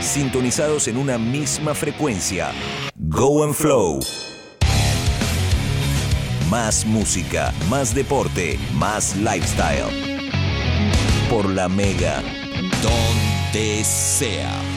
sintonizados en una misma frecuencia. Go and Flow. Más música, más deporte, más lifestyle. Por la Mega. Donde sea.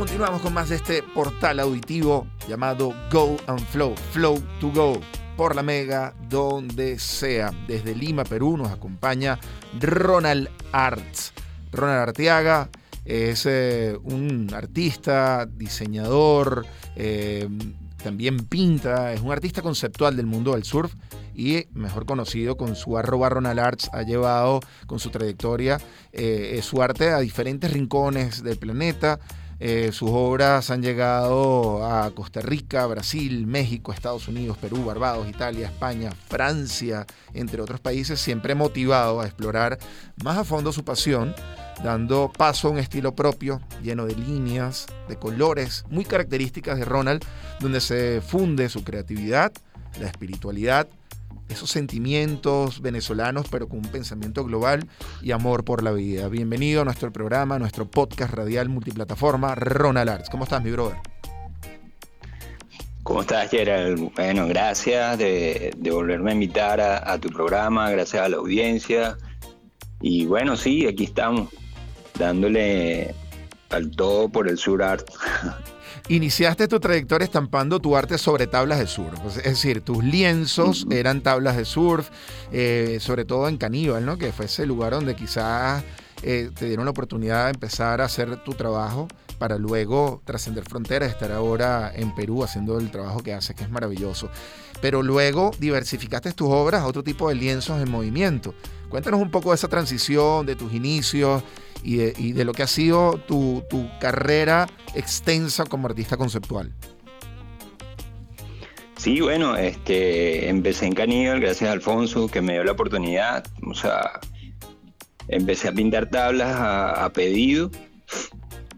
Continuamos con más de este portal auditivo llamado Go and Flow, Flow to Go, por la Mega, donde sea. Desde Lima, Perú, nos acompaña Ronald Arts. Ronald Arteaga es eh, un artista, diseñador, eh, también pinta, es un artista conceptual del mundo del surf y mejor conocido con su arroba Ronald Arts, ha llevado con su trayectoria eh, su arte a diferentes rincones del planeta. Eh, sus obras han llegado a Costa Rica, Brasil, México, Estados Unidos, Perú, Barbados, Italia, España, Francia, entre otros países, siempre motivado a explorar más a fondo su pasión, dando paso a un estilo propio, lleno de líneas, de colores, muy características de Ronald, donde se funde su creatividad, la espiritualidad, esos sentimientos venezolanos, pero con un pensamiento global y amor por la vida. Bienvenido a nuestro programa, a nuestro podcast radial multiplataforma, Ronald Arts. ¿Cómo estás, mi brother? ¿Cómo estás, Gerald? Bueno, gracias de, volverme a invitar a, tu programa, gracias a la audiencia. Y bueno, sí, aquí estamos, dándole al todo por el Sur Art. Iniciaste tu trayectoria estampando tu arte sobre tablas de surf. Es decir, tus lienzos eran tablas de surf, eh, sobre todo en Caníbal, ¿no? que fue ese lugar donde quizás eh, te dieron la oportunidad de empezar a hacer tu trabajo para luego trascender fronteras, estar ahora en Perú haciendo el trabajo que haces, que es maravilloso. Pero luego diversificaste tus obras a otro tipo de lienzos en movimiento. Cuéntanos un poco de esa transición, de tus inicios y de, lo que ha sido tu, carrera extensa como artista conceptual. Sí, bueno, este, empecé en Caníbal, gracias a Alfonso, que me dio la oportunidad. O sea, empecé a pintar tablas a, pedido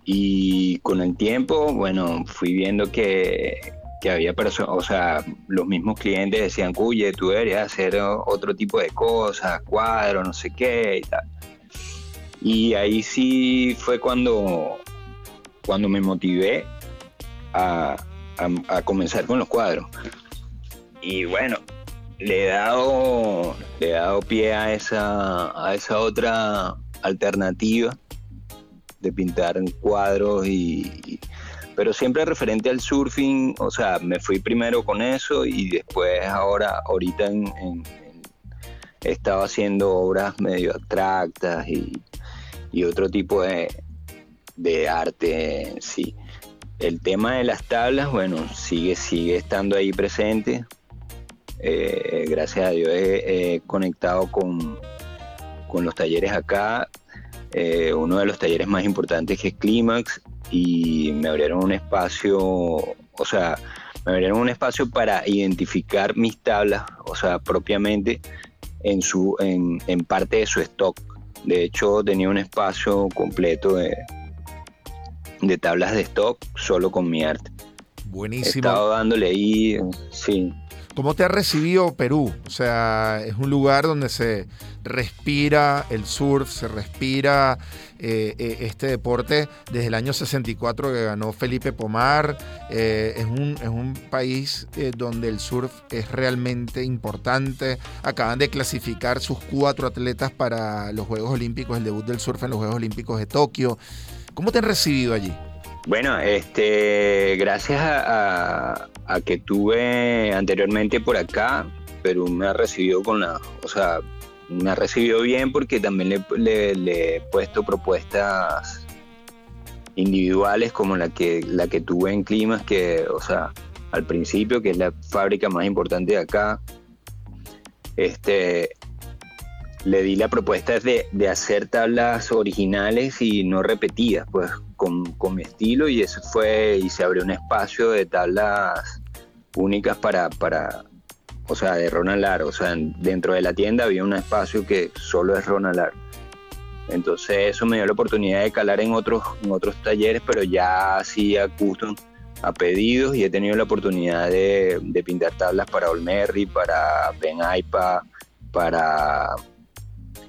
y con el tiempo, bueno, fui viendo que, que había personas, o sea, los mismos clientes decían, cuye, tú deberías hacer otro tipo de cosas, cuadros, no sé qué y tal. Y ahí sí fue cuando, cuando me motivé a, comenzar con los cuadros. Y bueno, le he dado, le he dado pie a esa, a esa otra alternativa de pintar en cuadros y, pero siempre referente al surfing, o sea, me fui primero con eso y después ahora, ahorita en, he estado haciendo obras medio abstractas y, y otro tipo de, arte sí. El tema de las tablas, bueno, sigue, sigue estando ahí presente. Eh, gracias a Dios he, conectado con, con, los talleres acá. Eh, uno de los talleres más importantes que es Clímax y me abrieron un espacio, o sea, me abrieron un espacio para identificar mis tablas, o sea, propiamente en, su, en, en parte de su stock. De hecho, tenía un espacio completo de, de tablas de stock solo con mi arte. Buenísimo. He estado dándole ahí, sí. ¿Cómo te ha recibido Perú? O sea, es un lugar donde se respira el surf, se respira eh, eh, este deporte desde el año 64 que ganó Felipe Pomar. Eh, es, un, es, un, país donde el surf es realmente importante. Acaban de clasificar sus cuatro atletas para los Juegos Olímpicos, el debut del surf en los Juegos Olímpicos de Tokio. ¿Cómo te han recibido allí? Bueno, este, gracias a, que tuve anteriormente por acá, Perú me ha recibido con la, o sea, me ha recibido bien porque también le, he puesto propuestas individuales como la que, la que tuve en Climas, que, o sea, al principio, que es la fábrica más importante de acá, este, le di la propuesta de, de hacer tablas originales y no repetidas, pues con, mi estilo y eso fue, y se abrió un espacio de tablas únicas para, para o sea, de Ronald o sea, dentro de la tienda había un espacio que solo es Ronald Entonces eso me dio la oportunidad de calar en otros, en otros talleres, pero ya así a custom, a pedidos y he tenido la oportunidad de, pintar tablas para Olmerry, para Ben Aipa, para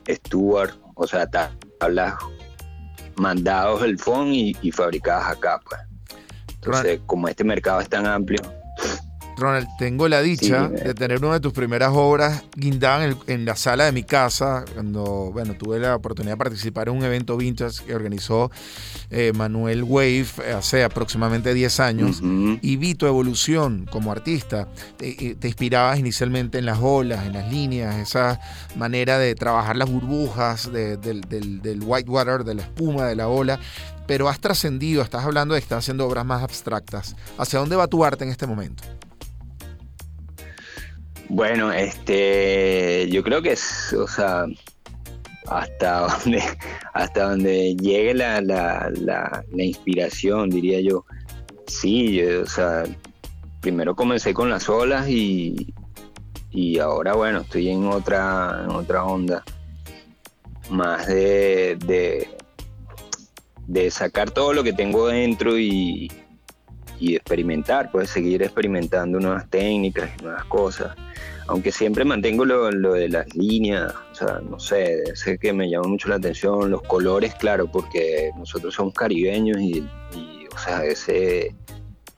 Stuart, o sea, tablas mandados del phone y, y fabricadas acá, pues. Entonces, como este mercado es tan amplio, Ronald, tengo la dicha de tener una de tus primeras obras guindada en, la sala de mi casa, cuando bueno, tuve la oportunidad de participar en un evento vintage que organizó eh, Manuel Wave hace aproximadamente 10 años y vi tu evolución como artista. Te, inspirabas inicialmente en las olas, en las líneas, esa manera de trabajar las burbujas del, del whitewater, de la espuma de la ola pero has trascendido, estás hablando de que estás haciendo obras más abstractas. ¿Hacia dónde va tu arte en este momento? Bueno, este, yo creo que es, o sea, hasta donde, hasta donde llegue la, la, la, inspiración, diría yo. Sí, o sea, primero comencé con las olas y, y ahora, bueno, estoy en otra, en otra onda, más de, de, de sacar todo lo que tengo dentro y, y experimentar, pues seguir experimentando nuevas técnicas y nuevas cosas aunque siempre mantengo lo, de las líneas, o sea, no sé, sé que me llama mucho la atención, los colores, claro, porque nosotros somos caribeños y, o sea, ese,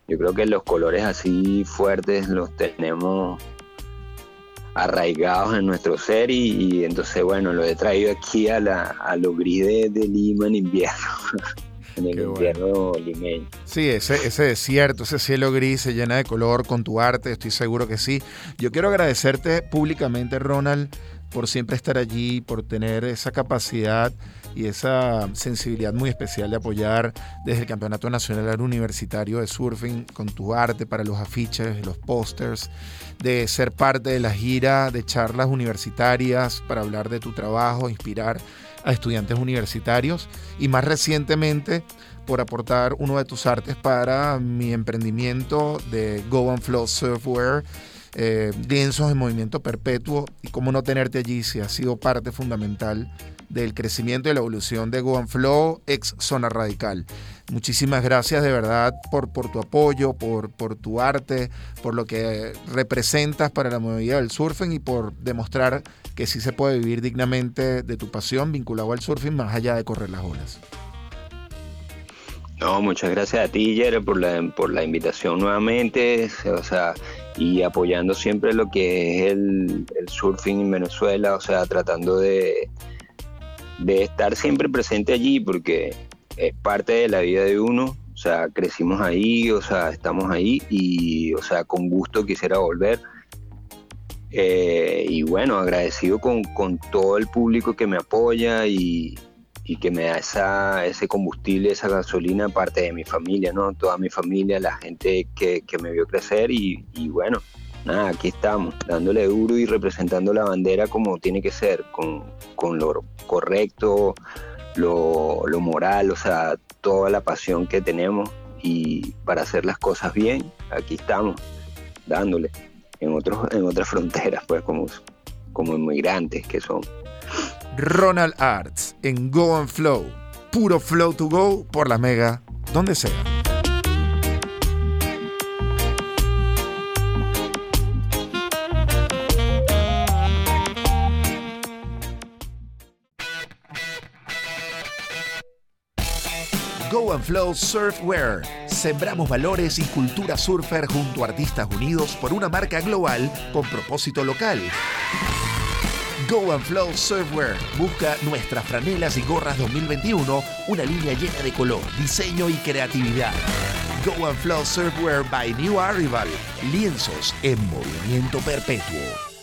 yo creo que los colores así fuertes los tenemos arraigados en nuestro ser y, entonces, bueno, lo he traído aquí a, la, a lo gris de Lima en invierno. en el invierno limeño. Sí, ese, ese desierto, ese cielo gris se llena de color con tu arte, estoy seguro que sí. Yo quiero agradecerte públicamente, Ronald, por siempre estar allí, por tener esa capacidad y esa sensibilidad muy especial de apoyar desde el Campeonato Nacional Universitario de Surfing con tu arte para los afiches, los pósters, de ser parte de la gira de charlas universitarias para hablar de tu trabajo, inspirar a estudiantes universitarios y más recientemente por aportar uno de tus artes para mi emprendimiento de Go and Flow Software, eh, lienzos en movimiento perpetuo y cómo no tenerte allí si ha sido parte fundamental del crecimiento y la evolución de Go and Flow ex Zona Radical. Muchísimas gracias de verdad por, por tu apoyo, por, por tu arte, por lo que representas para la movilidad del surfing y por demostrar que sí se puede vivir dignamente de tu pasión vinculado al surfing más allá de correr las olas. No, muchas gracias a ti, Jere, por la, por la invitación nuevamente, o sea, y apoyando siempre lo que es el, surfing en Venezuela, o sea, tratando de, de estar siempre presente allí, porque es parte de la vida de uno, o sea, crecimos ahí, o sea, estamos ahí y, o sea, con gusto quisiera volver eh, y bueno, agradecido con, todo el público que me apoya y, que me da esa, ese combustible, esa gasolina, parte de mi familia, ¿no? Toda mi familia, la gente que, me vio crecer y, bueno, nada, aquí estamos, dándole duro y representando la bandera como tiene que ser, con, lo correcto, lo, lo moral, o sea, toda la pasión que tenemos y para hacer las cosas bien, aquí estamos, dándole en, otros, en otras fronteras, pues como, como inmigrantes que son. Ronald Arts en Go and Flow, puro flow to go por la mega, donde sea. Go and Flow Surfwear Sembramos valores y cultura surfer junto a artistas unidos por una marca global con propósito local. Go and Flow Surfwear busca nuestras franelas y gorras 2021, una línea llena de color, diseño y creatividad. Go and Flow Surfwear by New Arrival, lienzos en movimiento perpetuo.